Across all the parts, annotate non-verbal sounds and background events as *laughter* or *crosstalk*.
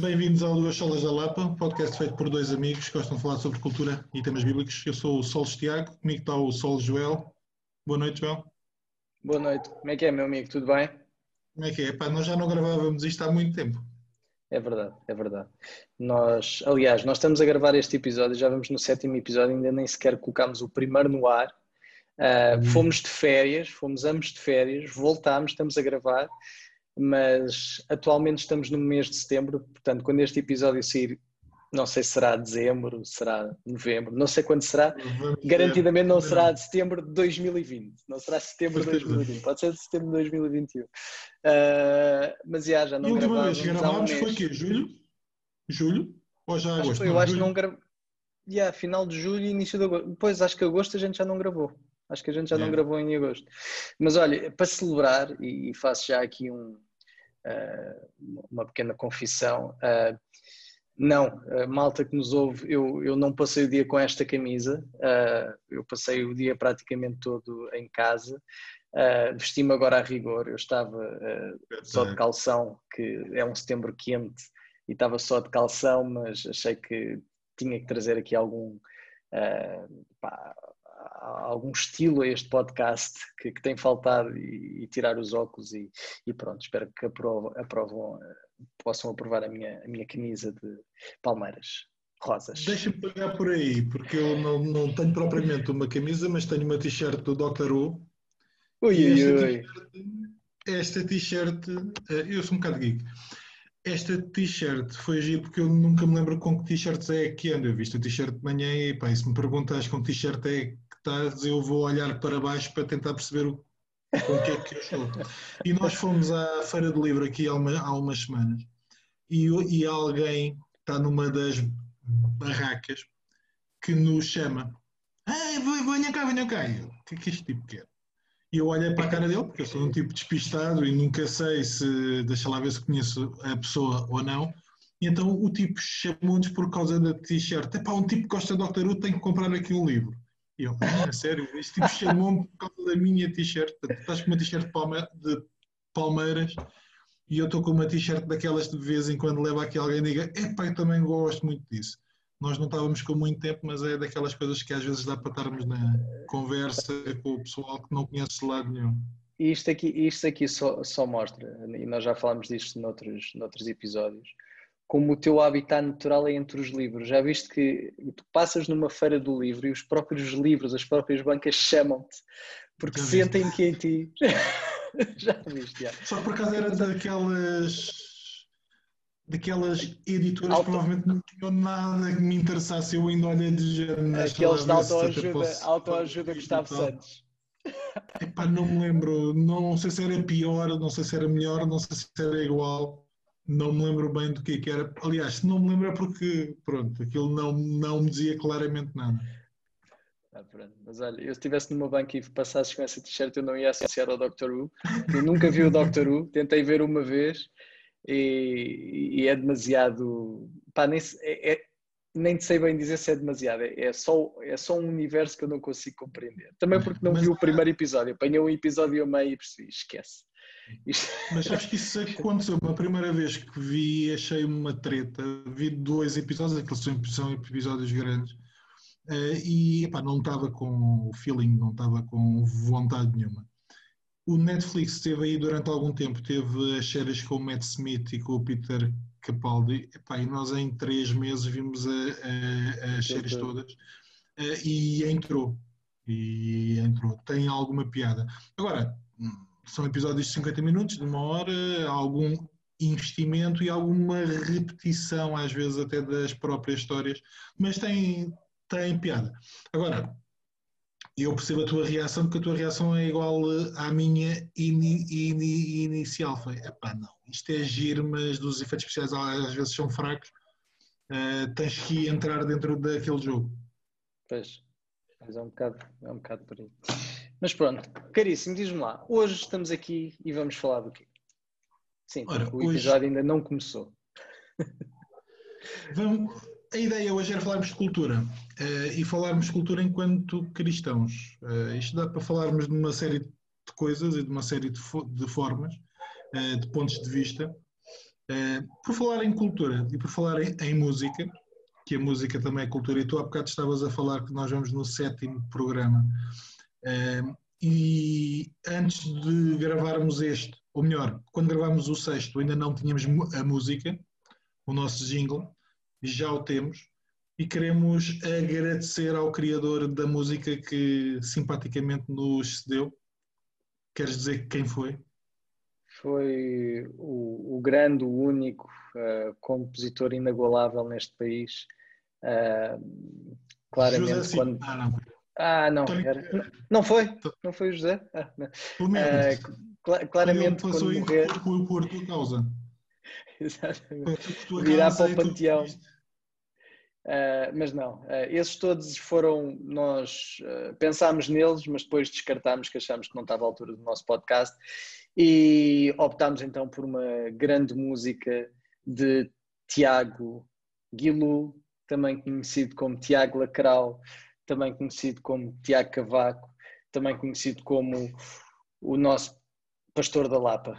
Bem-vindos ao Duas Solas da Lapa, podcast feito por dois amigos que gostam de falar sobre cultura e temas bíblicos. Eu sou o Sol Tiago, comigo está o Sol Joel. Boa noite, Joel. Boa noite. Como é que é, meu amigo? Tudo bem? Como é que é? Pá, nós já não gravávamos isto há muito tempo. É verdade, é verdade. Nós, aliás, nós estamos a gravar este episódio, já vamos no sétimo episódio, ainda nem sequer colocámos o primeiro no ar. Uh, Fomos de férias, fomos ambos de férias, voltámos, estamos a gravar mas atualmente estamos no mês de setembro, portanto, quando este episódio sair, não sei se será dezembro, será novembro, não sei quando será, garantidamente não será de setembro de 2020, não será setembro de 2020, pode ser de setembro de 2021. Uh, ah, mas já, já não E última vez que gravámos um foi que Julho? Julho? Ou já agosto? Acho, eu acho que não gravamos. Yeah, final de julho e início de agosto. Pois, acho que agosto a gente já não gravou. Acho que a gente já é. não gravou em agosto. Mas olha, para celebrar, e faço já aqui um, uma pequena confissão, uh, não, malta que nos ouve, eu, eu não passei o dia com esta camisa, uh, eu passei o dia praticamente todo em casa, uh, vesti-me agora a rigor, eu estava só de calção, que é um setembro quente, e estava só de calção, mas achei que tinha que trazer aqui algum, pá, algum estilo a este podcast que, que tem faltado e, e, tirar os óculos e, e pronto, espero que aprovam, aprovam, possam aprovar a minha, a minha camisa de Palmeiras. Rosas. Deixa-me pegar por aí, porque eu não, não tenho propriamente uma camisa, mas tenho uma t-shirt do Dr. Who. Ui, ui, Esta t-shirt, eh, eu sou um bocado geek. Esta t-shirt foi agir porque eu nunca me lembro com que t-shirts é que ando. Eu vi esta t-shirt de manhã e pá, se me perguntas com que t-shirt é estás, eu vou olhar para baixo para tentar perceber o, o que é que eu estou. E nós fomos à Feira do Livro aqui há, uma, há umas semanas e, e alguém está numa das barracas que nos chama. venha cá, venha cá. O que é que este tipo quer? E eu olhei para a cara dele, porque eu sou um tipo despistado e nunca sei se, deixa lá ver se conheço a pessoa ou não. E então o tipo chamou-nos por causa da t-shirt. É pá, um tipo que gosta de Doctor Who tem que comprar aqui um livro. E eu, ah, sério, este tipo chamou-me por causa da minha t-shirt. Estás com uma t-shirt de Palmeiras e eu estou com uma t-shirt daquelas de vez em quando leva aqui alguém e diga, epá, eu também gosto muito disso. Nós não estávamos com muito tempo, mas é daquelas coisas que às vezes dá para estarmos na conversa com o pessoal que não conhece lado nenhum. Isto aqui, isto aqui só, só mostra, e nós já falámos disto noutros, noutros episódios, como o teu habitat natural é entre os livros. Já viste que tu passas numa feira do livro e os próprios livros, as próprias bancas chamam-te porque já sentem que em ti. *laughs* já viste, já. Só por acaso era daquelas daquelas editoras Auto... que provavelmente não tinham nada que me interessasse, eu ainda olhei de género. Aqueles de autoajuda, autoajuda Gustavo Santos. Epá, não me lembro, não sei se era pior, não sei se era melhor, não sei se era igual não me lembro bem do que, é que era. Aliás, se não me lembro é porque, pronto, aquilo não, não me dizia claramente nada. Ah, Mas olha, eu se estivesse numa banca e passasses com essa t-shirt, eu não ia associar ao Doctor Who. Eu nunca vi o Doctor Who, tentei ver uma vez e, e é demasiado. Pá, nem, é, é, nem sei bem dizer se é demasiado, é, é, só, é só um universo que eu não consigo compreender. Também porque não Mas, vi o primeiro episódio, apanhei um episódio a meio e percebi, esquece. Mas acho que isso aconteceu. Uma primeira vez que vi, achei uma treta. Vi dois episódios, aqueles são, são episódios grandes, uh, e epá, não estava com o feeling, não estava com vontade nenhuma. O Netflix esteve aí durante algum tempo, teve as séries com o Matt Smith e com o Peter Capaldi, epá, e nós em três meses vimos a, a, as séries todas uh, e entrou. E entrou. Tem alguma piada. Agora, são episódios de 50 minutos, de uma hora, algum investimento e alguma repetição, às vezes até das próprias histórias, mas tem, tem piada. Agora, eu percebo a tua reação, porque a tua reação é igual à minha ini, ini, inicial. Foi, epá, não, isto é giro, mas dos efeitos especiais às vezes são fracos, uh, tens que entrar dentro daquele jogo. Pois, mas é um bocado, é um bocado por. Mas pronto, caríssimo, diz-me lá, hoje estamos aqui e vamos falar do quê? Sim, Ora, o episódio hoje... ainda não começou. *laughs* Vamos... A ideia hoje era falarmos de cultura uh, e falarmos de cultura enquanto cristãos. Uh, isto dá para falarmos de uma série de coisas e de uma série de, fo de formas, uh, de pontos de vista. Por falar em cultura e por falar em, em, música, que a música também é cultura, e tu há bocado estavas a falar que nós vamos no sétimo programa. E antes de gravarmos este, ou melhor, quando gravámos o sexto, ainda não tínhamos a música, o nosso jingle, já o temos. E queremos agradecer ao criador da música que simpaticamente nos cedeu. Queres dizer quem foi? Foi o, o grande, o único uh, compositor inagualável neste país. Uh, claramente, quando. Ah, não. Ah, não, era... não foi? Não foi o José? Ah, não. Uh, claramente, quando morrer. Por, por *laughs* tua causa. Exatamente. Virar para o panteão. Uh, mas não, uh, esses todos foram, nós uh, pensámos neles, mas depois descartámos que achámos que não estava à altura do nosso podcast e optámos então por uma grande música de Tiago Guilu, também conhecido como Tiago Lacral, também conhecido como Tiago Cavaco, também conhecido como o nosso pastor da Lapa,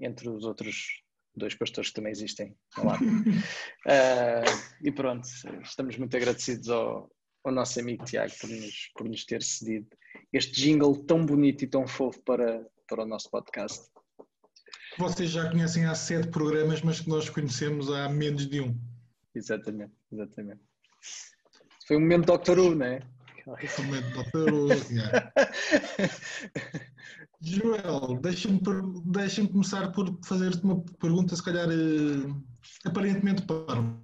entre os outros dois pastores que também existem na Lapa. uh, *laughs* e pronto, estamos muito agradecidos ao, ao nosso amigo Tiago por nos, por nos ter cedido este jingle tão bonito e tão fofo para, para o nosso podcast. Vocês já conhecem há sete programas, mas que nós conhecemos há menos de um. Exatamente, exatamente. Foi um momento Doctor Who, não é? Foi um momento Doctor Who, yeah. *laughs* Joel, deixa-me deixa começar por fazer-te uma pergunta, se calhar uh, aparentemente parva.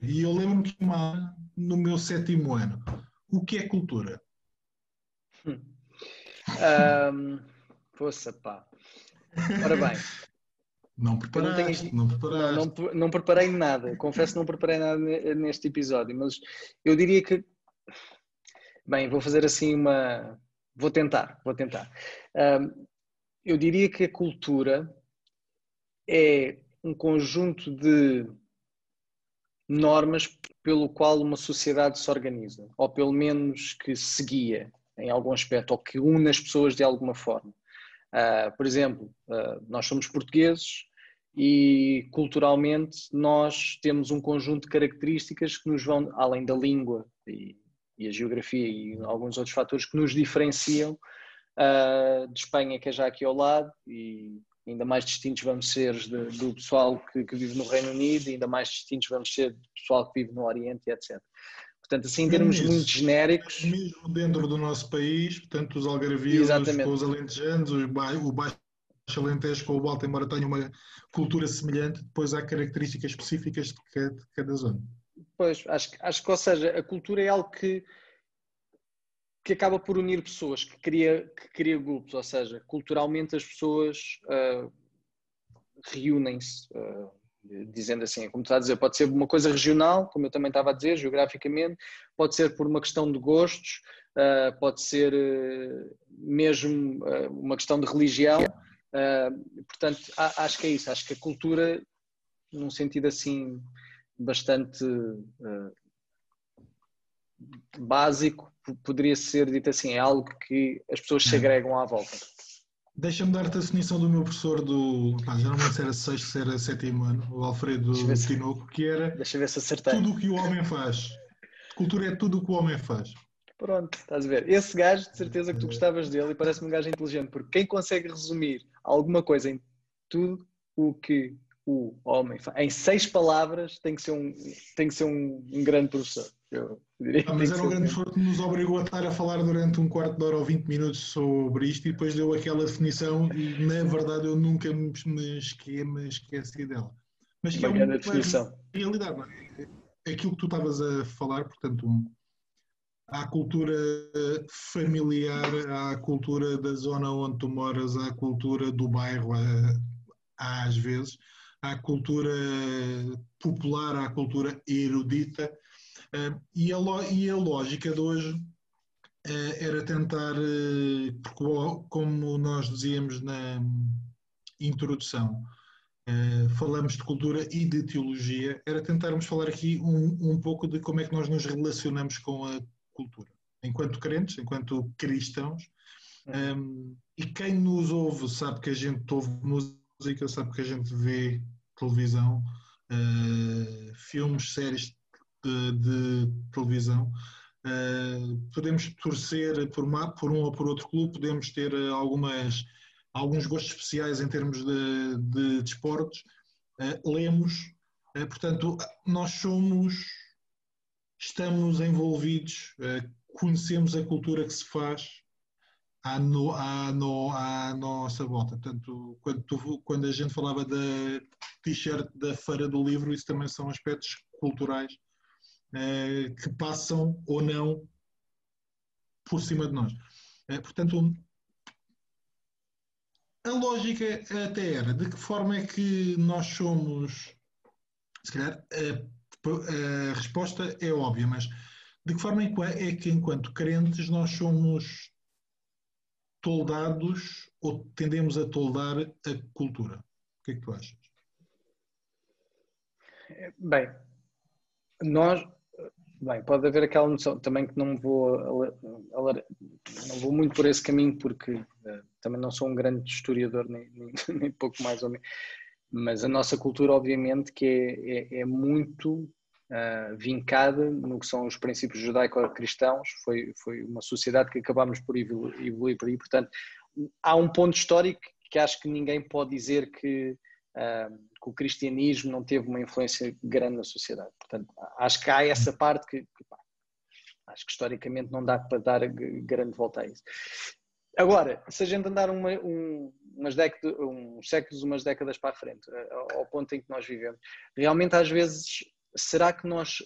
E eu lembro-me que uma, no meu sétimo ano. O que é cultura? Um, poça, pá. Ora bem, não preparaste, não, tenho... não preparaste. Não, não, não, preparei nada, confesso que não preparei nada neste episódio, mas eu diria que. Bem, vou fazer assim uma. Vou tentar, vou tentar. Eu diria que a cultura é um conjunto de normas pelo qual uma sociedade se organiza, ou pelo menos que seguia em algum aspecto, ou que une as pessoas de alguma forma. Uh, por exemplo, uh, nós somos portugueses e culturalmente nós temos um conjunto de características que nos vão, além da língua e, e a geografia e alguns outros fatores que nos diferenciam uh, de Espanha, que é já aqui ao lado, e ainda mais distintos vamos ser de, do pessoal que, que, vive no Reino Unido, ainda mais distintos vamos ser do pessoal que vive no Oriente, etc. Portanto, assim, em termos muito genéricos. Mesmo dentro do nosso país, portanto, os algarvios, os alentejanos, o baixo Alentejo com o Balta, embora tenha uma cultura semelhante, depois há características específicas de cada, de cada zona. Pois, acho, acho que, ou seja, a cultura é algo que, que acaba por unir pessoas, que cria, que cria grupos, ou seja, culturalmente as pessoas uh, reúnem-se. Uh, dizendo assim, como tu estás a dizer, pode ser uma coisa regional, como eu também estava a dizer, geograficamente, pode ser por uma questão de gostos, uh, pode ser uh, mesmo uh, uma questão de religião. portanto, acho que é isso. Acho que a cultura, num sentido assim bastante básico, poderia ser dito assim, é algo que as pessoas se agregam à volta. Deixa-me dar-te a definição do meu professor do. Pá, já não lembro se era sexto, se era sétimo ano, o Alfredo Tinoco, que era. Deixa ver se acertei. Tudo o que o homem faz. Cultura é tudo o que o homem faz. Pronto, estás a ver. Esse gajo, de certeza que tu gostavas dele e parece-me um gajo inteligente, porque quem consegue resumir alguma coisa em tudo o que o homem em seis palavras, tem que ser um, tem que ser um, um grande professor. Eu diria ah, mas era um grande esforço que nos obrigou a estar a falar durante um quarto de hora ou 20 minutos sobre isto e depois deu aquela definição e na verdade eu nunca me, esque, me esqueci dela. Mas que é uma é definição. realidade, não é? Aquilo que tu estavas a falar, portanto, um, cultura familiar, há a cultura da zona onde tu moras, há a cultura do bairro, há, às vezes, a cultura popular, a cultura erudita, e, a, e a lógica de hoje eh, era tentar, eh, como nós dizíamos na introdução, eh, falamos de cultura e de teologia, era tentarmos falar aqui um, um pouco de como é que nós nos relacionamos com a cultura, enquanto crentes, enquanto cristãos. Um, uhum. e quem nos ouve sabe que a gente ouve música, sabe que a gente vê televisão, uh, filmes, séries de, de televisão. Uh, podemos torcer por, uma, por, um ou por outro clube, podemos ter algumas, alguns gostos especiais em termos de, de desportos, uh, lemos, portanto, nós somos, estamos envolvidos, conhecemos a cultura que se faz à, no, à, no, à nossa volta. Portanto, quando, tu, quando a gente falava da t-shirt da Feira do Livro, isso também são aspectos culturais eh, que passam ou não por cima de nós. Eh, portanto, a lógica até era de que forma é que nós somos, se calhar a, a resposta é óbvia, mas de que forma é que enquanto crentes nós somos toldados ou tendemos a toldar a cultura? O que é que tu achas? Bem, nós. Bem, pode haver aquela noção também que não vou, não vou muito por esse caminho porque uh, também não sou um grande historiador, nem, nem, *laughs* nem, pouco mais ou menos, mas a nossa cultura, obviamente, que é, é, é muito uh, vincada no que são os princípios judaico-cristãos, foi, foi uma sociedade que acabámos por evoluir por aí, portanto, há um ponto histórico que acho que ninguém pode dizer que, uh, que, o cristianismo não teve uma influência grande na sociedade. Portanto, acho que há essa parte que, que pá, acho que historicamente não dá para dar grande volta a isso. Agora, se a gente andar uma, um, umas décadas, uns séculos, umas décadas para a frente, ao ponto em que nós vivemos, realmente às vezes será que nós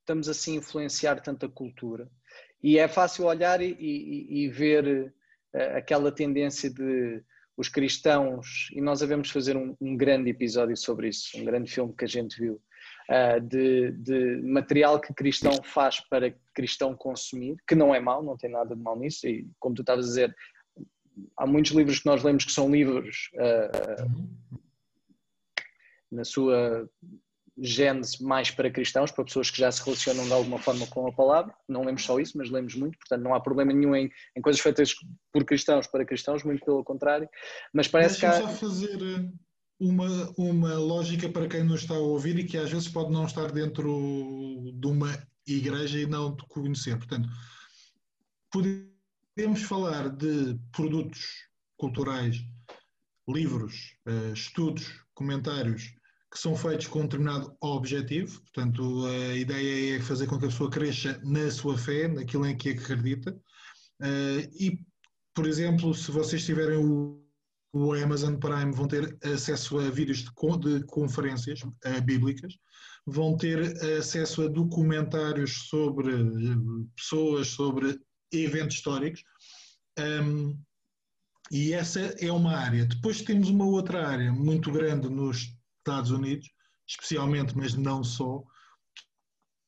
estamos assim a influenciar tanta cultura? E é fácil olhar e, e, e ver uh, aquela tendência de os cristãos, e nós devemos fazer um, um, grande episódio sobre isso, um grande filme que a gente viu, uh, de, de, material que cristão faz para cristão consumir, que não é mau, não tem nada de mal nisso, e como tu estavas a dizer, há muitos livros que nós lemos que são livros uh, na sua gênese mais para cristãos, para pessoas que já se relacionam de alguma forma com a palavra. Não lemos só isso, mas lemos muito, portanto não há problema nenhum em, em coisas feitas por cristãos para cristãos, muito pelo contrário. Mas parece que há... só fazer eh, uma, uma lógica para quem nos está a ouvir e que às vezes pode não estar dentro de uma igreja e não de conhecer. Portanto, podemos falar de produtos culturais, livros, eh, estudos, comentários que são feitos com um determinado objetivo, portanto, a ideia é fazer com que a pessoa cresça na sua fé, naquilo em que acredita. Eh, e, por exemplo, se vocês tiverem o, o Amazon Prime, vão ter acesso a vídeos de, de conferências bíblicas, vão ter acesso a documentários sobre eh, pessoas, sobre eventos históricos. Um, e essa é uma área. Depois temos uma outra área muito grande nos Estados Unidos, especialmente, mas não só,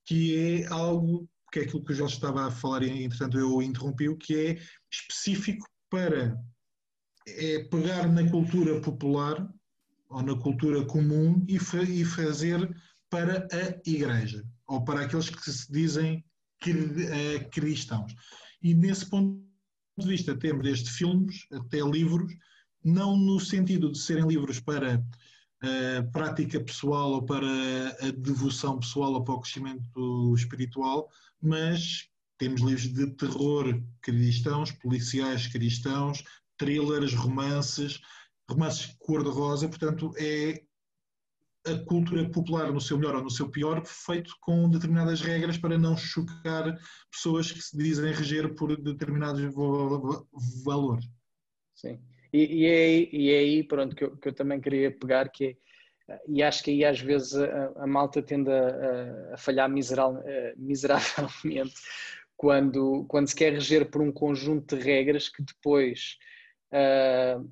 que é algo que é aquilo que o Jorge estava a falar e, entretanto, eu interrompi, que é específico para é pegar na cultura popular ou na cultura comum e, fa e fazer para a igreja ou para aqueles que se dizem eh, cristãos. E nesse ponto de vista temos desde filmes até livros, não no sentido de serem livros para prática pessoal ou para a devoção pessoal ou para o crescimento espiritual, mas temos livros de terror cristãos, policiais cristãos, thrillers, romances, romances cor-de-rosa, portanto é a cultura popular no seu melhor ou no seu pior, feito com determinadas regras para não chocar pessoas que se dizem reger por determinados valores. Sim. E, e, é, e é aí, pronto, que eu, que eu também queria pegar, que é, e acho que aí às vezes a, a malta tende a, a falhar miseral, eh, miseravelmente *laughs* quando, quando se quer reger por um conjunto de regras que depois, uh,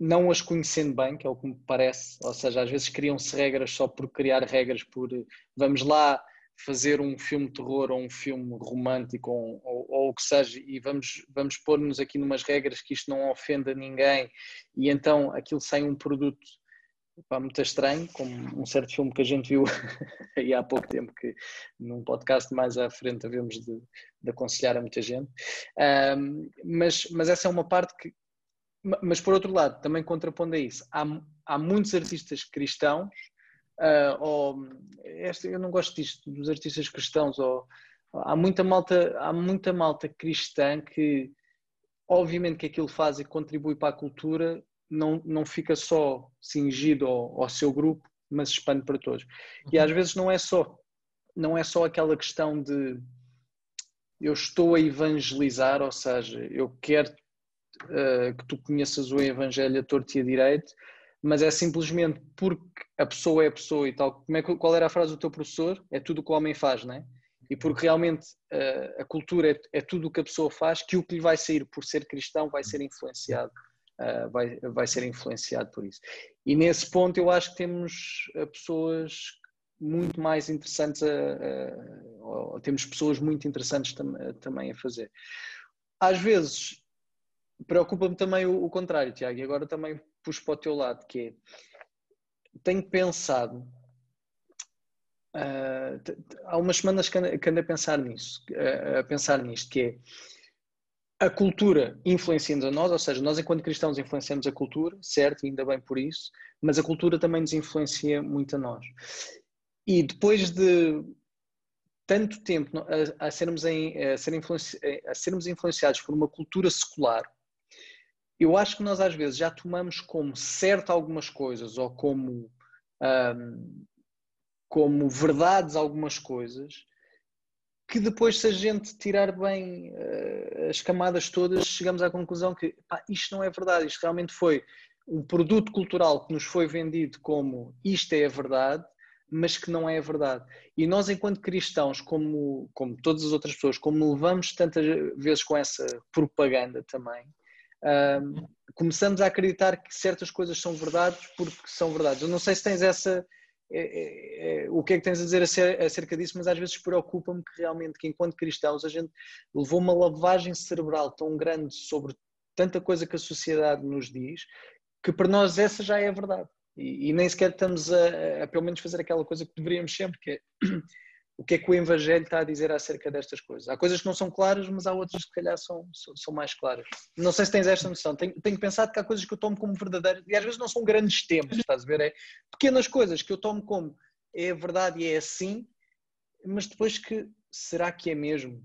não as conhecendo bem, que é o que me parece, ou seja, às vezes criam-se regras só por criar regras, por vamos lá fazer um filme de terror ou um filme romântico ou, ou, ou o que seja e vamos, vamos pôr-nos aqui numas regras que isto não ofenda ninguém e então aquilo sai um produto pá, muito estranho, como um certo filme que a gente viu *laughs* aí há pouco tempo que num podcast mais à frente havemos de, de aconselhar a muita gente. Um, mas, mas essa é uma parte que mas por outro lado, também contrapondo a isso, há, há muitos artistas cristãos, uh, ou, este, eu não gosto disto, dos artistas cristãos, ou, há muita malta, há muita malta cristã que obviamente que aquilo faz e contribui para a cultura, não, não fica só cingido ao, ao seu grupo, mas expande para todos. E às vezes não é só, não é só aquela questão de eu estou a evangelizar, ou seja, eu quero uh, que tu conheças o Evangelho a torto e a direito, mas é simplesmente porque a pessoa é a pessoa e tal. Como é, qual era a frase do teu professor? É tudo o que o homem faz, não é? E porque realmente uh, a cultura é, é, tudo o que a pessoa faz, que o que lhe vai sair por ser cristão vai ser influenciado, uh, vai, vai ser influenciado por isso. E nesse ponto eu acho que temos pessoas muito mais interessantes, a, a, temos pessoas muito interessantes tam, também a fazer. Às vezes preocupa-me também o, o, contrário, Tiago, e agora também puxo para o teu lado, que é, tenho pensado, uh, há umas semanas que ando, ando a pensar nisso, uh, a pensar nisto, que é, a cultura influencia-nos a nós, ou seja, nós enquanto cristãos influenciamos a cultura, certo, e ainda bem por isso, mas a cultura também nos influencia muito a nós. E depois de tanto tempo a, a sermos, em, a, ser influenci, a sermos influenciados por uma cultura secular, eu acho que nós às vezes já tomamos como certo algumas coisas ou como, um, como verdades algumas coisas que depois se a gente tirar bem uh, as camadas todas chegamos à conclusão que pá, isto não é verdade, isto realmente foi um produto cultural que nos foi vendido como isto é a verdade mas que não é a verdade. E nós, enquanto cristãos, como, como todas as outras pessoas, como levamos tantas vezes com essa propaganda também, um, começamos a acreditar que certas coisas são verdades porque são verdades. Eu não sei se tens essa. É, é, é, o que é que tens a dizer acerca disso, mas às vezes preocupa-me que realmente, que enquanto cristãos, a gente levou uma lavagem cerebral tão grande sobre tanta coisa que a sociedade nos diz, que para nós essa já é a verdade. E, e nem sequer estamos a, a, pelo menos, fazer aquela coisa que deveríamos sempre, que é o que é que o Evangelho está a dizer acerca destas coisas. Há coisas que não são claras, mas há outras que, se calhar, são, são, mais claras. Não sei se tens esta noção. Tenho, tenho pensado que há coisas que eu tomo como verdadeiras, e às vezes não são grandes temas, estás a ver? É pequenas coisas que eu tomo como é verdade e é assim, mas depois que será que é mesmo?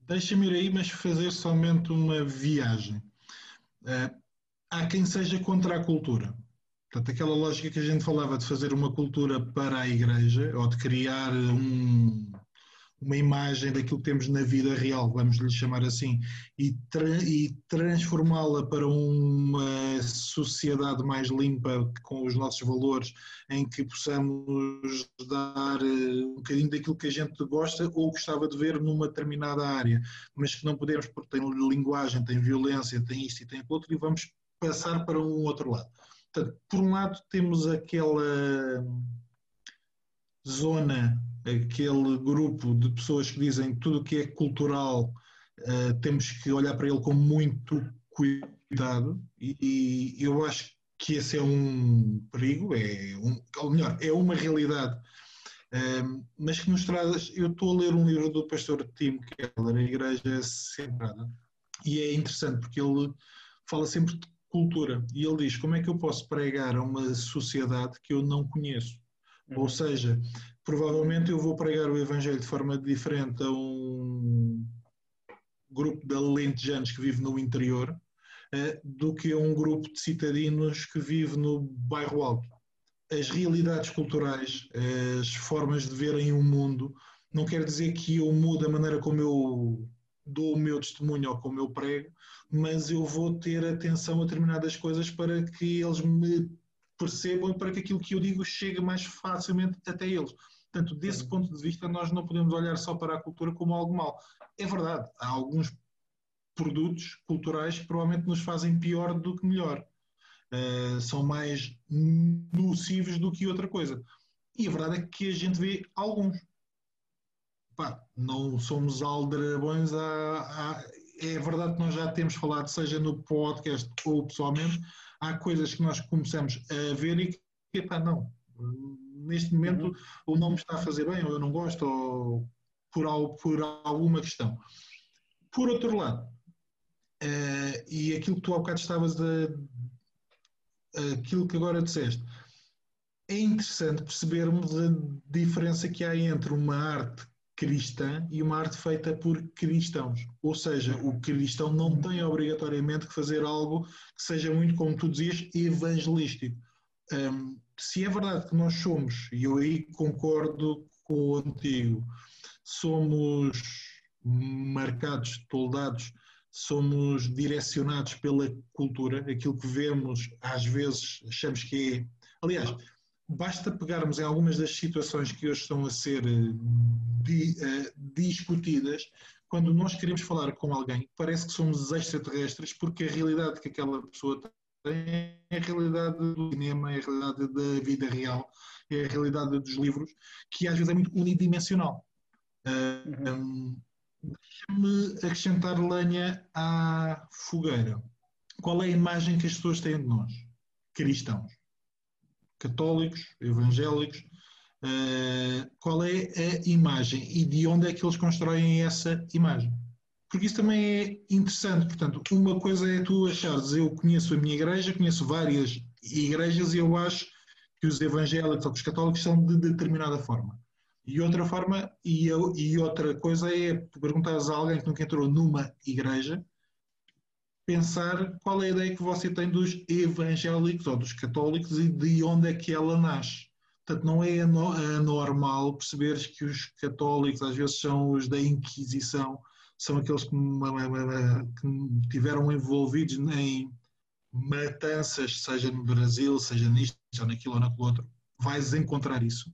Deixa-me ir aí, mas fazer somente uma viagem. Uh, há quem seja contra a cultura. Portanto, aquela lógica que a gente falava de fazer uma cultura para a igreja, ou de criar um, uma imagem daquilo que temos na vida real, vamos lhe chamar assim, e, tra e transformá-la para uma sociedade mais limpa, com os nossos valores, em que possamos dar eh, um bocadinho daquilo que a gente gosta ou gostava de ver numa determinada área, mas que não podemos porque tem linguagem, tem violência, tem isto e tem aquilo outro, e vamos passar para um outro lado. Portanto, por um lado temos aquela zona, aquele grupo de pessoas que dizem tudo o que é cultural uh, temos que olhar para ele com muito cuidado e, e, eu acho que esse é um perigo, é um, ou melhor, é uma realidade, uh, mas que nos traz, eu estou a ler um livro do pastor Tim Keller, A Igreja Centrada, e é interessante porque ele fala sempre de cultura. E ele diz: como é que eu posso pregar a uma sociedade que eu não conheço? Uhum. Ou seja, provavelmente eu vou pregar o Evangelho de forma diferente a um grupo de alentejanos que vive no interior uh, do que a um grupo de citadinos que vive no bairro alto. As realidades culturais, as formas de verem o mundo, não quer dizer que eu mude a maneira como eu dou o meu testemunho ou como eu prego, mas eu vou ter atenção a determinadas coisas para que eles me percebam e para que aquilo que eu digo chegue mais facilmente até eles. Portanto, desse uhum. ponto de vista, nós não podemos olhar só para a cultura como algo mau. É verdade, há alguns produtos culturais que provavelmente nos fazem pior do que melhor. Uh, são mais nocivos do que outra coisa. E a verdade é que a gente vê alguns. Pá, não somos aldrabões a, é verdade que nós já temos falado, seja no podcast ou pessoalmente, há coisas que nós começamos a ver e que, epá, não, neste momento uhum. ou não me está a fazer bem, ou eu não gosto, ou por, por alguma questão. Por outro lado, Uh, e aquilo que tu há bocado estavas a. aquilo que agora disseste. É interessante percebermos a diferença que há entre uma arte cristã e uma arte feita por cristãos. Ou seja, o cristão não tem obrigatoriamente que fazer algo que seja muito, como tu dizias, evangelístico. Um, se é verdade que nós somos, e eu aí concordo contigo, somos marcados, toldados, somos direcionados pela cultura, aquilo que vemos, às vezes achamos que é. Aliás, basta pegarmos em algumas das situações que hoje estão a ser eh, di, uh, discutidas, quando nós queremos falar com alguém, parece que somos extraterrestres, porque a realidade que aquela pessoa tem é a realidade do cinema, é a realidade da vida real, é a realidade dos livros, que às vezes é muito unidimensional. Uh, um, Deixa-me acrescentar lenha à fogueira. Qual é a imagem que as pessoas têm de nós? Cristãos católicos, evangélicos, uh, qual é a imagem e de onde é que eles constroem essa imagem. Porque isso também é interessante. Portanto, uma coisa é tu achares, eu conheço a minha igreja, conheço várias igrejas e eu acho que os evangélicos ou os católicos são de determinada forma. E outra forma, e, eu, e outra coisa é tu perguntares a alguém que nunca entrou numa igreja pensar qual é a ideia que você tem dos evangélicos ou dos católicos e de onde é que ela nasce. Portanto, não é anormal perceberes que os católicos às vezes são os da Inquisição, são aqueles que, que tiveram envolvidos em matanças, seja no Brasil, seja nisto, seja naquilo ou naquilo outro. Vais encontrar isso.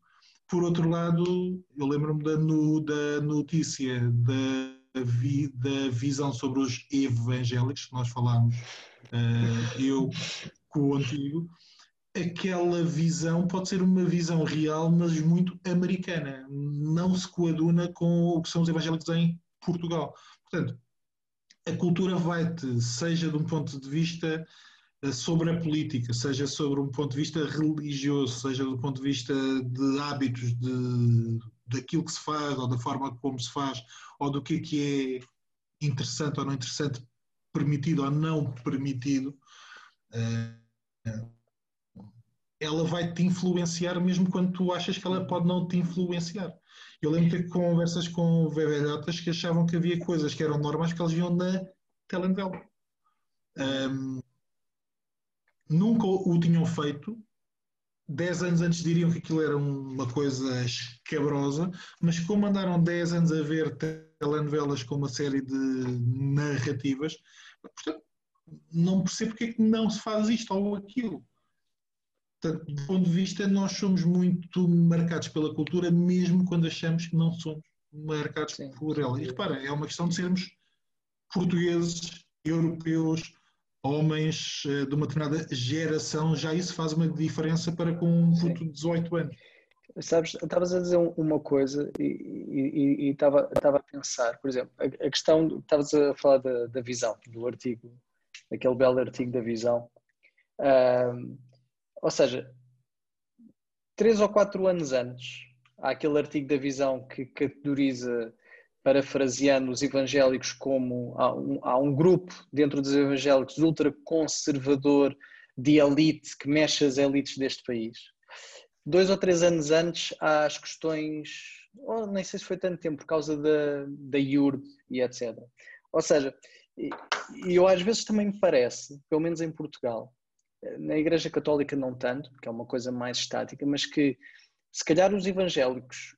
Por outro lado, eu lembro-me da, da notícia da vi, da visão sobre os evangélicos, que nós falámos, uh, eu contigo, aquela visão pode ser uma visão real, mas muito americana. Não se coaduna com o que são os evangélicos em Portugal. Portanto, a cultura vai-te, seja de um ponto de vista eh, sobre a política, seja sobre um ponto de vista religioso, seja do ponto de vista de hábitos, de, daquilo que se faz, ou da forma como se faz, ou do que, é que é interessante ou não interessante, permitido ou não permitido, eh, ela vai te influenciar mesmo quando tu achas que ela pode não te influenciar. Eu lembro de ter conversas com velhotas que achavam que havia coisas que eram normais que eles viam na telenovela. Um, nunca o tinham feito. Dez anos antes diriam que aquilo era uma coisa escabrosa, mas como andaram dez anos a ver telenovelas com uma série de narrativas, portanto, não percebo porque é que não se faz isto ou aquilo. Portanto, do ponto de vista, nós somos muito marcados pela cultura, mesmo quando achamos que não somos marcados Sim. por ela. E repara, é uma questão de sermos portugueses, europeus, homens eh, de uma determinada geração, já isso faz uma diferença para com um puto de 18 anos. Sabes, estavas a dizer uma coisa e estava a pensar, por exemplo, a, a questão, estavas a falar da, da, visão, do artigo, aquele belo artigo da visão. Ou seja, três ou quatro anos antes, há aquele artigo da visão que categoriza parafraseando os evangélicos como há um, há um grupo dentro dos evangélicos ultraconservador de elite que mexe as elites deste país. Dois ou três anos antes há as questões, oh, nem sei se foi tanto tempo, por causa da, da IURB e etc. Ou seja, e eu às vezes também me parece, pelo menos em Portugal, na Igreja Católica não tanto, que é uma coisa mais estática, mas que se calhar os evangélicos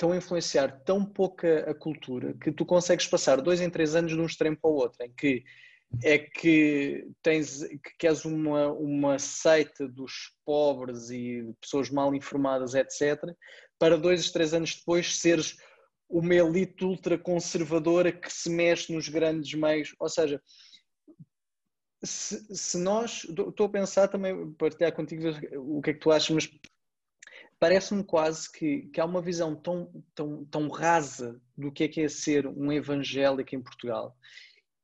estão a influenciar tão pouca a cultura que tu consegues passar dois em três anos de um extremo para o outro, em que é que tens que queres uma, uma seita dos pobres e pessoas mal informadas, etc., para dois, três anos depois seres uma elite ultraconservadora que se mexe nos grandes meios. Ou seja, se, se nós. Estou a pensar também, partilhar contigo o que é que tu achas, mas parece-me quase que, que há uma visão tão, tão, tão rasa do que é que é ser um evangélico em Portugal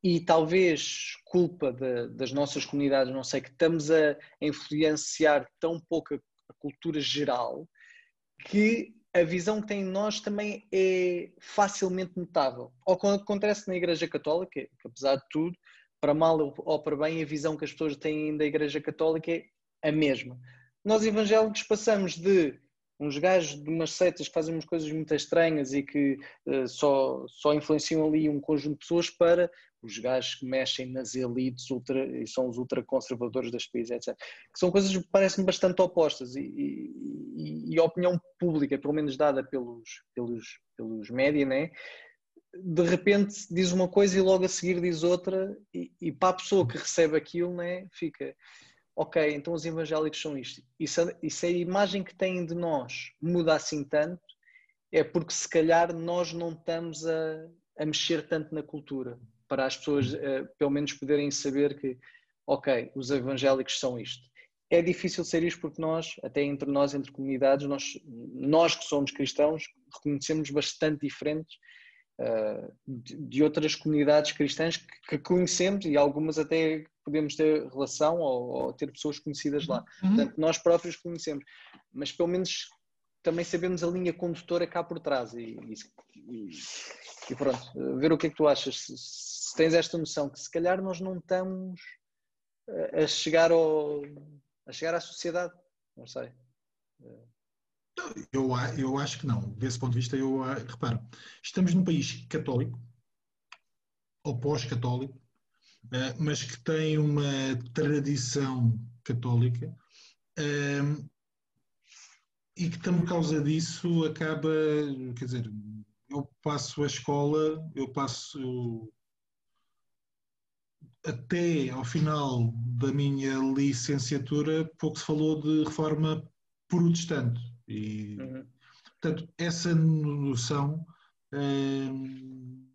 e talvez culpa de, das nossas comunidades, não sei, que estamos a influenciar tão pouco a, cultura geral que a visão que tem em nós também é facilmente notável. Ou quando acontece na Igreja Católica, que apesar de tudo, para mal ou para bem, a visão que as pessoas têm da Igreja Católica é a mesma. Nós evangélicos passamos de uns gajos de umas seitas que fazem umas coisas muito estranhas e que uh, só, só influenciam ali um conjunto de pessoas para os gajos que mexem nas elites ultra, e são os ultraconservadores das países, etc. Que são coisas que parecem bastante opostas e, e, e, a opinião pública, pelo menos dada pelos, pelos, pelos média, né? de repente diz uma coisa e logo a seguir diz outra e, e para a pessoa que recebe aquilo né, fica ok, então os evangélicos são isto. E se, e se a imagem que têm de nós muda assim tanto, é porque se calhar nós não estamos a, a mexer tanto na cultura para as pessoas uh, pelo menos poderem saber que, ok, os evangélicos são isto. É difícil ser isto porque nós, até entre nós, entre comunidades, nós, nós que somos cristãos, reconhecemos bastante diferentes de, de, outras comunidades cristãs que, que, conhecemos e algumas até podemos ter relação ou, ou ter pessoas conhecidas lá. Uhum. Portanto, nós próprios conhecemos, mas pelo menos também sabemos a linha condutora cá por trás e, e, e pronto, ver o que é que tu achas, se, se, tens esta noção que se calhar nós não estamos a chegar ao, a chegar à sociedade, não sei. Eu, eu acho que não. Desse ponto de vista, eu reparo, estamos num país católico, ou pós-católico, eh, mas que tem uma tradição católica e que por causa disso acaba, quer dizer, eu passo a escola, eu passo até ao final da minha licenciatura, pouco se falou de reforma protestante. E, uhum. portanto, essa noção hum,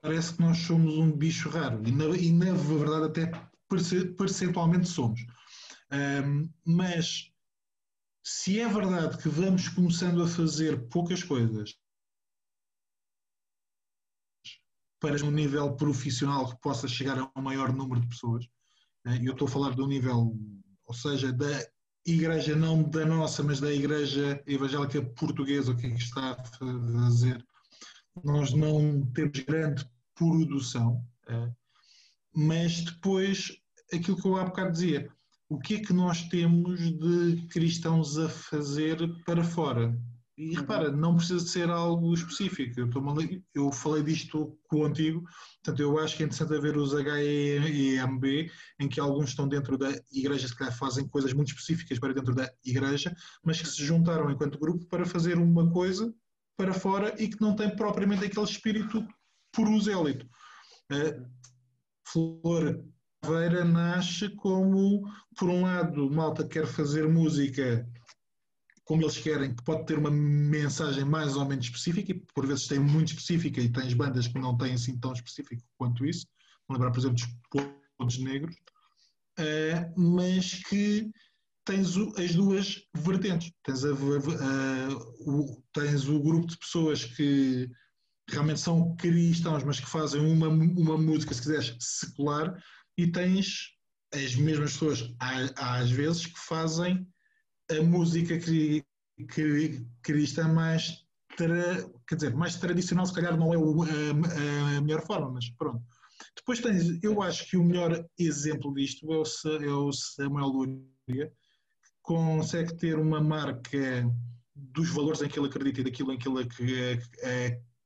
parece que nós somos um bicho raro. E na, e na verdade, até percentualmente somos. Hum, mas se é verdade que vamos começando a fazer poucas coisas para um nível profissional que possa chegar a um maior número de pessoas, né? eu estou a falar do nível, ou seja, da igreja, não da nossa, mas da igreja evangélica portuguesa, o que é que está a fazer. Nós não temos grande produção, né? mas depois, aquilo que eu há bocado dizia, o que é que nós temos de cristãos a fazer para fora? E uhum. repara, não precisa de ser algo específico. Eu, eu falei disto contigo, portanto, eu acho que é interessante haver os HEMB, em que alguns estão dentro da igreja, se calhar fazem coisas muito específicas para dentro da igreja, mas que se juntaram enquanto grupo para fazer uma coisa para fora e que não tem propriamente aquele espírito prosélito. Uh, Flor Aveira nasce como, por um lado, malta quer fazer música como eles querem, que pode ter uma mensagem mais ou menos específica, e por vezes tem muito específica, e tens bandas que não têm assim tão específico quanto isso, vou lembrar, por exemplo, dos Pontos Negros, uh, mas que tens o, as duas vertentes. Tens, a, o, tens o grupo de pessoas que realmente são cristãos, mas que fazem uma, uma música, se quiseres, secular, e tens as mesmas pessoas, às vezes, que fazem a música que, que, cristã mais, tra, quer dizer, mais tradicional, se calhar não é a, a, melhor forma, mas pronto. Depois tens, eu acho que o melhor exemplo disto é o, é o Samuel Luria, que consegue ter uma marca dos valores em que ele acredita e daquilo em que ele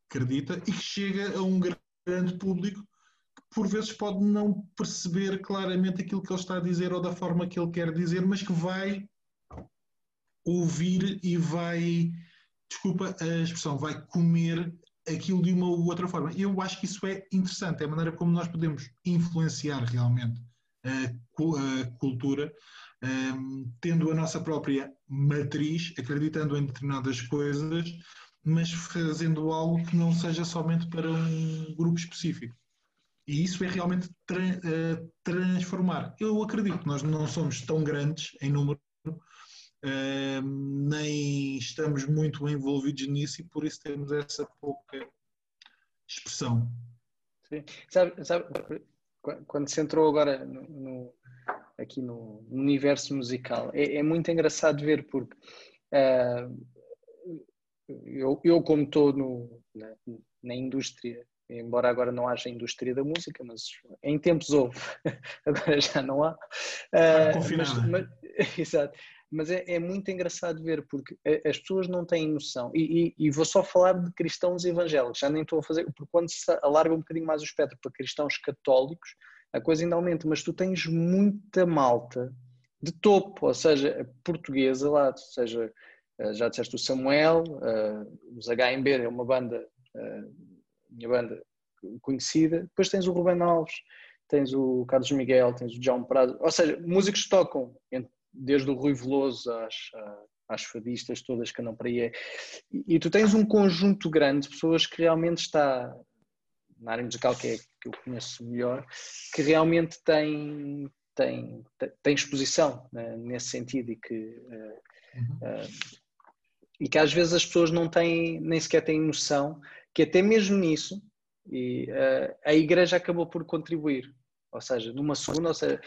acredita e que chega a um grande público que por vezes pode não perceber claramente aquilo que ele está a dizer ou da forma que ele quer dizer, mas que vai ouvir e vai, desculpa a expressão, vai comer aquilo de uma ou outra forma. Eu acho que isso é interessante, é a maneira como nós podemos influenciar realmente a, cultura, um, tendo a nossa própria matriz, acreditando em determinadas coisas, mas fazendo algo que não seja somente para um grupo específico. E isso é realmente tra uh, transformar. Eu acredito que nós não somos tão grandes em número nem estamos muito envolvidos nisso e por isso temos essa pouca expressão. Sim. Sabe, sabe quando se entrou agora no, no, aqui no universo musical, é, é, muito engraçado ver porque uh, eu, eu como estou na, na indústria, embora agora não haja indústria da música, mas em tempos houve, *laughs* agora já não há. Uh, mas, mas, *laughs* exato. Mas é, é, muito engraçado ver, porque as pessoas não têm noção, e, e, e, vou só falar de cristãos evangélicos, já nem estou a fazer, porque quando se alarga um bocadinho mais o espectro para cristãos católicos, a coisa ainda aumenta, mas tu tens muita malta de topo, ou seja, portuguesa lá, ou seja, eh, já disseste o Samuel, uh, os HMB é uma banda, uh, minha banda conhecida, depois tens o Ruben Alves, tens o Carlos Miguel, tens o João Prado, ou seja, músicos que tocam, desde o Rui Veloso às, às fadistas todas que andam para aí, e, e tu tens um conjunto grande de pessoas que realmente está na área musical que é que eu conheço melhor, que realmente tem, tem, tem exposição né, nesse sentido e que uh, e que às vezes as pessoas não têm, nem sequer têm noção que até mesmo nisso e, uh, a igreja acabou por contribuir. Ou seja, numa segunda, ou seja,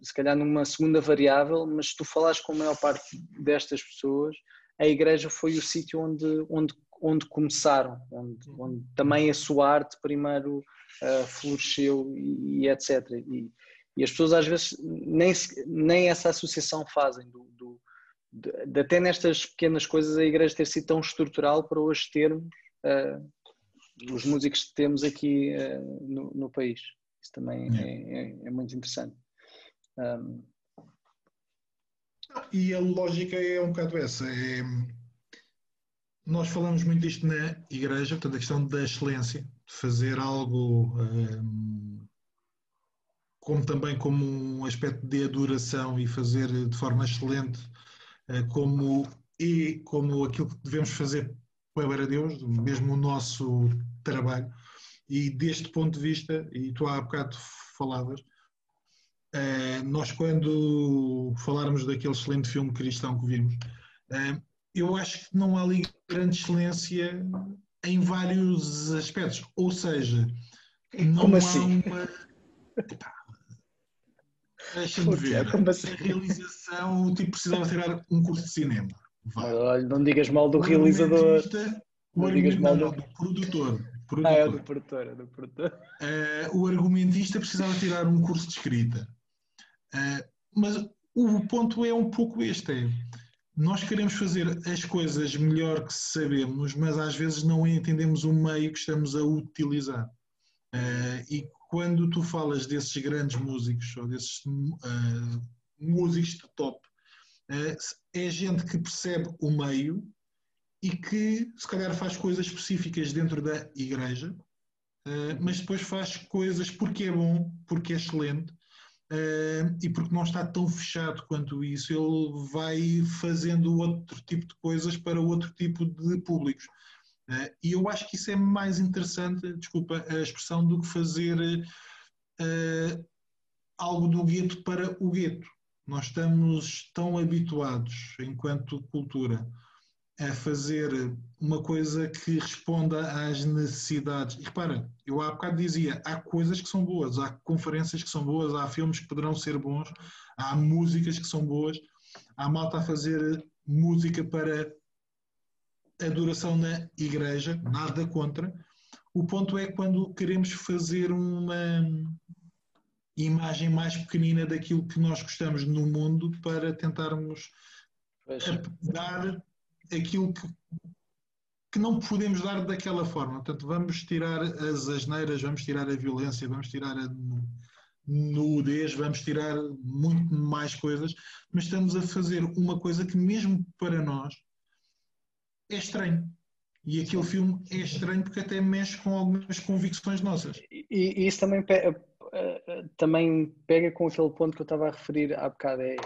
se calhar numa segunda variável, mas se tu falares com a maior parte destas pessoas, a igreja foi o sítio onde, onde, onde começaram, onde, onde também a sua arte primeiro uh, floresceu e, e etc. E, e, as pessoas às vezes nem, nem essa associação fazem do, do de, de, até nestas pequenas coisas a igreja ter sido tão estrutural para hoje termos uh, os músicos que temos aqui uh, no, no, país. Isso também é, é, é muito interessante. Um... E a lógica é um bocado essa. É, nós falamos muito disto na igreja, portanto, a questão da excelência, de fazer algo um, como também como um aspecto de adoração e fazer de forma excelente uh, como e como aquilo que devemos fazer para Deus, mesmo o nosso trabalho. E deste ponto de vista, e tu há bocado falavas, uh, nós quando falarmos daquele excelente filme cristão que vimos, uh, eu acho que não há ali grande excelência em vários aspectos. Ou seja, não como assim? uma. Deixa-me ver. Como assim? A realização, o tipo precisava tirar um curso de cinema. Olha, não digas mal do o realizador. Não digas mal do... do produtor. Produtor. Ah, é do produtor. É do produtor. Uh, *laughs* o argumentista precisava tirar um curso de escrita. Uh, mas o ponto é um pouco este: é, nós queremos fazer as coisas melhor que sabemos, mas às vezes não entendemos o meio que estamos a utilizar. Uh, e quando tu falas desses grandes músicos ou desses músicos de top, é gente que percebe o meio e que se calhar faz coisas específicas dentro da igreja, mas depois faz coisas porque é bom, porque é excelente Uh, e porque não está tão fechado quanto isso, ele vai fazendo outro tipo de coisas para outro tipo de públicos. Uh, e eu acho que isso é mais interessante, desculpa a expressão, do que fazer algo do gueto para o gueto. Nós estamos tão habituados, enquanto cultura, a fazer uma coisa que responda às necessidades. E repara, eu há bocado dizia, há coisas que são boas, há conferências que são boas, há filmes que poderão ser bons, há músicas que são boas, há malta a fazer música para adoração na igreja, nada contra. O ponto é quando queremos fazer uma imagem mais pequenina daquilo que nós gostamos no mundo para tentarmos dar aquilo que, que não podemos dar daquela forma. Portanto, vamos tirar as asneiras, vamos tirar a violência, vamos tirar a nudez, vamos tirar muito mais coisas, mas estamos a fazer uma coisa que, mesmo para nós, é estranho. E aquele filme é estranho porque até mexe com algumas convicções nossas. E, e isso também pega, eh, eh, também pega com aquele ponto que eu estava a referir há bocado. É,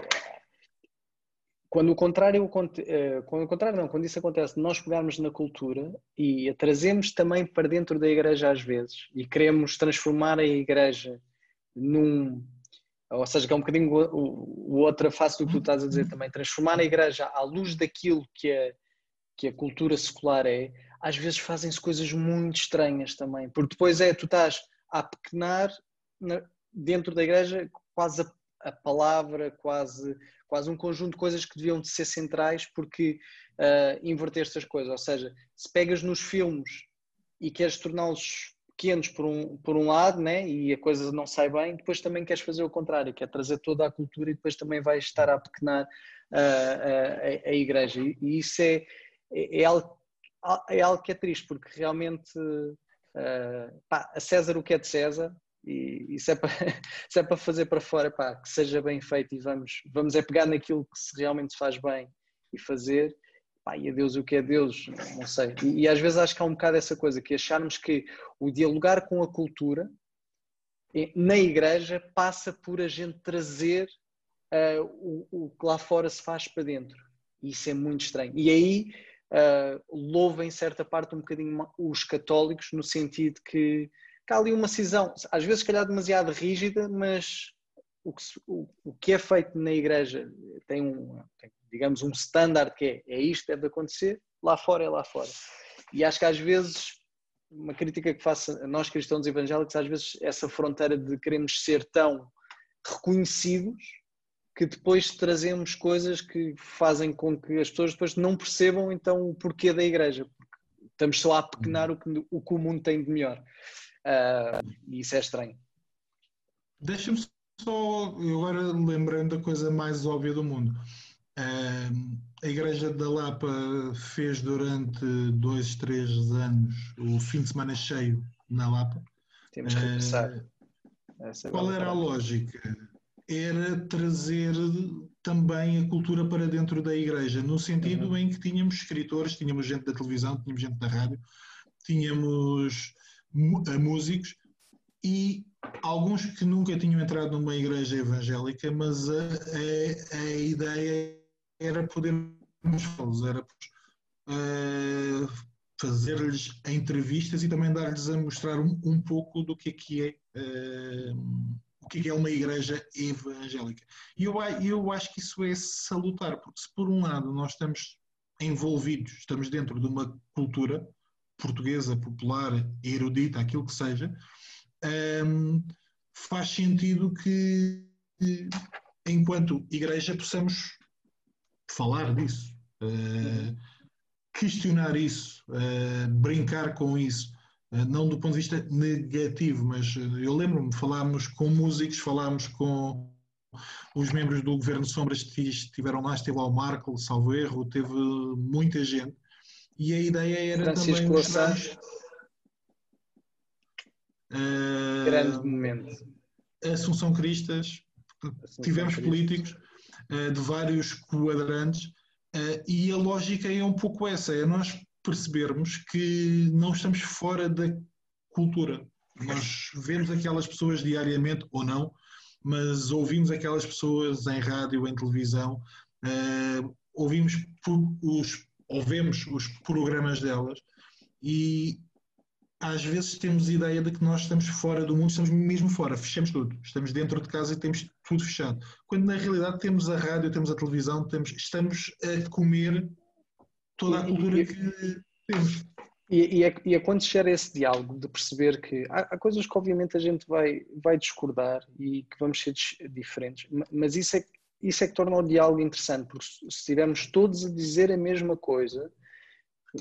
quando o contrário, eh, quando o contrário não, quando isso acontece, nós pegarmos na cultura e a trazemos também para dentro da igreja às vezes e queremos transformar a igreja num, ou seja, que é um bocadinho o, o outra face do que tu estás a dizer também, transformar a igreja à luz daquilo que a, que a cultura secular é, às vezes fazem-se coisas muito estranhas também, porque depois é, tu estás a pequenar dentro da igreja quase a a palavra, quase, quase um conjunto de coisas que deviam de ser centrais porque uh, inverteste as coisas. Ou seja, se pegas nos filmes e queres torná-los pequenos por um, por um lado, né? e a coisa não sai bem, depois também queres fazer o contrário, que é trazer toda a cultura e depois também vais estar a pequenar uh, a, a, igreja. E, e isso é, é, é, algo, é algo que é triste, porque realmente uh, pá, a César o que é de César, e, se, é para, *laughs* é para fazer para fora, pá, que seja bem feito e vamos, vamos é pegar naquilo que se realmente faz bem e fazer pá, e a Deus o que é Deus, não sei. E, e, às vezes acho que há um bocado essa coisa, que acharmos que o dialogar com a cultura na igreja passa por a gente trazer uh, o, o, que lá fora se faz para dentro. E isso é muito estranho. E aí uh, louva em certa parte um bocadinho os católicos, no sentido que, que há ali uma cisão, às vezes se calhar demasiado rígida, mas o que, o, o que é feito na igreja tem um, tem digamos, um standard que é, é isto deve acontecer, lá fora é lá fora. E acho que às vezes, uma crítica que faço a nós cristãos evangélicos, às vezes essa fronteira de queremos ser tão reconhecidos que depois trazemos coisas que fazem com que as pessoas depois não percebam então o porquê da igreja. Estamos só a pequenar o que o, que o mundo tem de melhor. Uh, e isso é estranho. Deixa-me só, agora lembrando da coisa mais óbvia do mundo a Igreja da Lapa fez durante dois, três anos o fim de semana cheio na Lapa. Temos que começar. Qual era a lógica? Era trazer também a cultura para dentro da igreja, no sentido uhum. em que tínhamos escritores, tínhamos gente da televisão, tínhamos gente da rádio, tínhamos músicos e alguns que nunca tinham entrado numa igreja evangélica, mas a, a, a ideia era podermos fazê-los, era uh, fazer-lhes entrevistas e também dar-lhes a mostrar um, um, pouco do que é que é, uh, o é, que é uma igreja evangélica. E eu, eu acho que isso é salutar, porque se por um lado nós estamos envolvidos, estamos dentro de uma cultura portuguesa, popular, erudita, aquilo que seja, um, faz sentido que, enquanto igreja, possamos falar disso, uh, questionar isso, uh, brincar com isso, uh, não do ponto de vista negativo, mas eu lembro-me, falámos com músicos, falámos com os membros do Governo Sombras que estiveram lá, esteve lá o Marco, salvo erro, teve muita gente, e a ideia era Francisco também mostrar... Uh, Grande momento. Assunção Cristas, Assunção tivemos Cristas. políticos, eh, de vários quadrantes, eh, e a lógica é um pouco essa: é nós percebermos que não estamos fora da cultura. Nós vemos aquelas pessoas diariamente ou não, mas ouvimos aquelas pessoas em rádio, em televisão, uh, ouvimos os, ouvemos os programas delas e às vezes temos ideia de que nós estamos fora do mundo, estamos mesmo fora, fechamos tudo, estamos dentro de casa e temos tudo fechado. Quando na realidade temos a rádio, temos a televisão, temos, estamos a comer toda a cultura e, que temos. E, e, é, e acontecer esse diálogo de perceber que há, há, coisas que obviamente a gente vai, vai discordar e que vamos ser diferentes, mas isso é, isso é que torna o diálogo interessante, porque se estivermos todos a dizer a mesma coisa,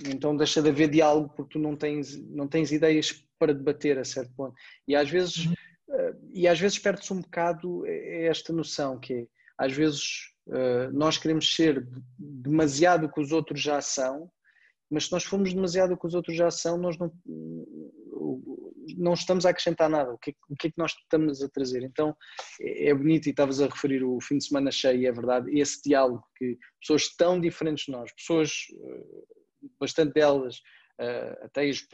então deixa de haver diálogo porque tu não tens, não tens ideias para debater a certo ponto. E às vezes, uh, e às vezes perde-se um bocado esta noção que é, às vezes uh, nós queremos ser demasiado o que os outros já são, mas se nós formos demasiado o que os outros já são, nós não, não estamos a acrescentar nada. O que, é, o que é que nós estamos a trazer? Então é, é bonito, e estavas a referir o fim de semana cheio, é verdade, esse diálogo que pessoas tão diferentes de nós, pessoas uh, bastante delas uh, ateias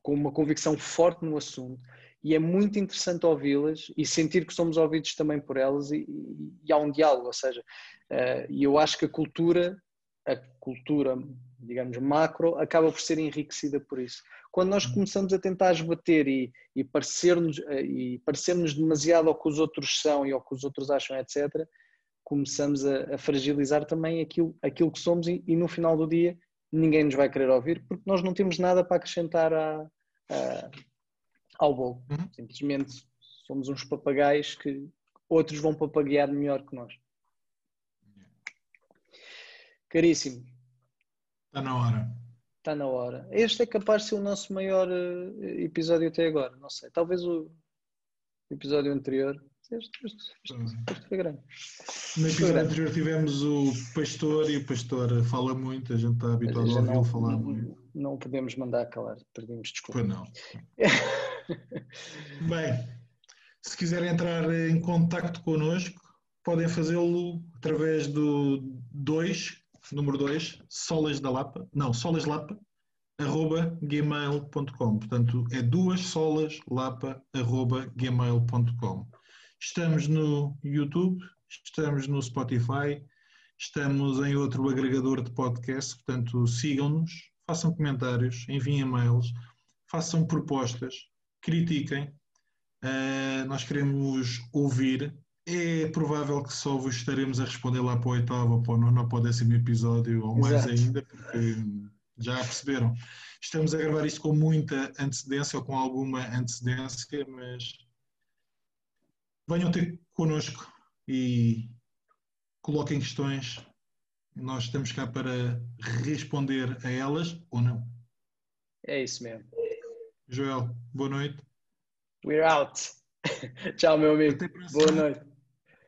com uma convicção forte no assunto e é muito interessante ouvi-las e sentir que somos ouvidos também por elas e, e, e há um diálogo, ou seja, uh, e eu acho que a cultura, a cultura, digamos, macro, acaba por ser enriquecida por isso. Quando nós começamos a tentar esbater e, e parecer-nos uh, e parecermos demasiado ao que os outros são e ao que os outros acham, etc., começamos a, a fragilizar também aquilo, aquilo que somos e, e no final do dia ninguém nos vai querer ouvir porque nós não temos nada para acrescentar a, a, ao bolo. Uhum. Simplesmente somos uns papagaios que outros vão papaguear melhor que nós. Caríssimo. Está na hora. Está na hora. Este é capaz de ser o nosso maior uh, episódio até agora. Não sei. Talvez o episódio anterior. Este, este, este, este foi grande. No episódio anterior tivemos o pastor e o pastor fala muito, a gente está habituado a ouvi-lo falar muito. Não podemos mandar calar, perdemos desculpa. Pois não. *laughs* Bem, se quiserem entrar em contacto connosco, podem fazê-lo através do 2, número 2, solas da Lapa, não, solas Lapa, arroba gmail.com. Portanto, é duas solas lapa, arroba gmail.com. Estamos no YouTube, estamos no Spotify, estamos em outro agregador de podcast, portanto, sigam-nos, façam comentários, enviem e-mails, façam propostas, critiquem. Uh, nós queremos ouvir. É provável que só vos estaremos a responder lá para o oitavo, para o nono, para o décimo episódio, ou mais Exato. ainda, porque já perceberam. Estamos a gravar isto com muita antecedência ou com alguma antecedência, mas venham ter connosco e coloquem questões. Nós estamos cá para responder a elas ou não. É isso mesmo. Joel, boa noite. We're out. *laughs* Tchau, meu amigo. Boa noite.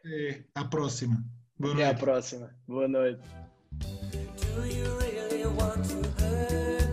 Até à próxima. Boa Até noite. à próxima. Boa noite. hurt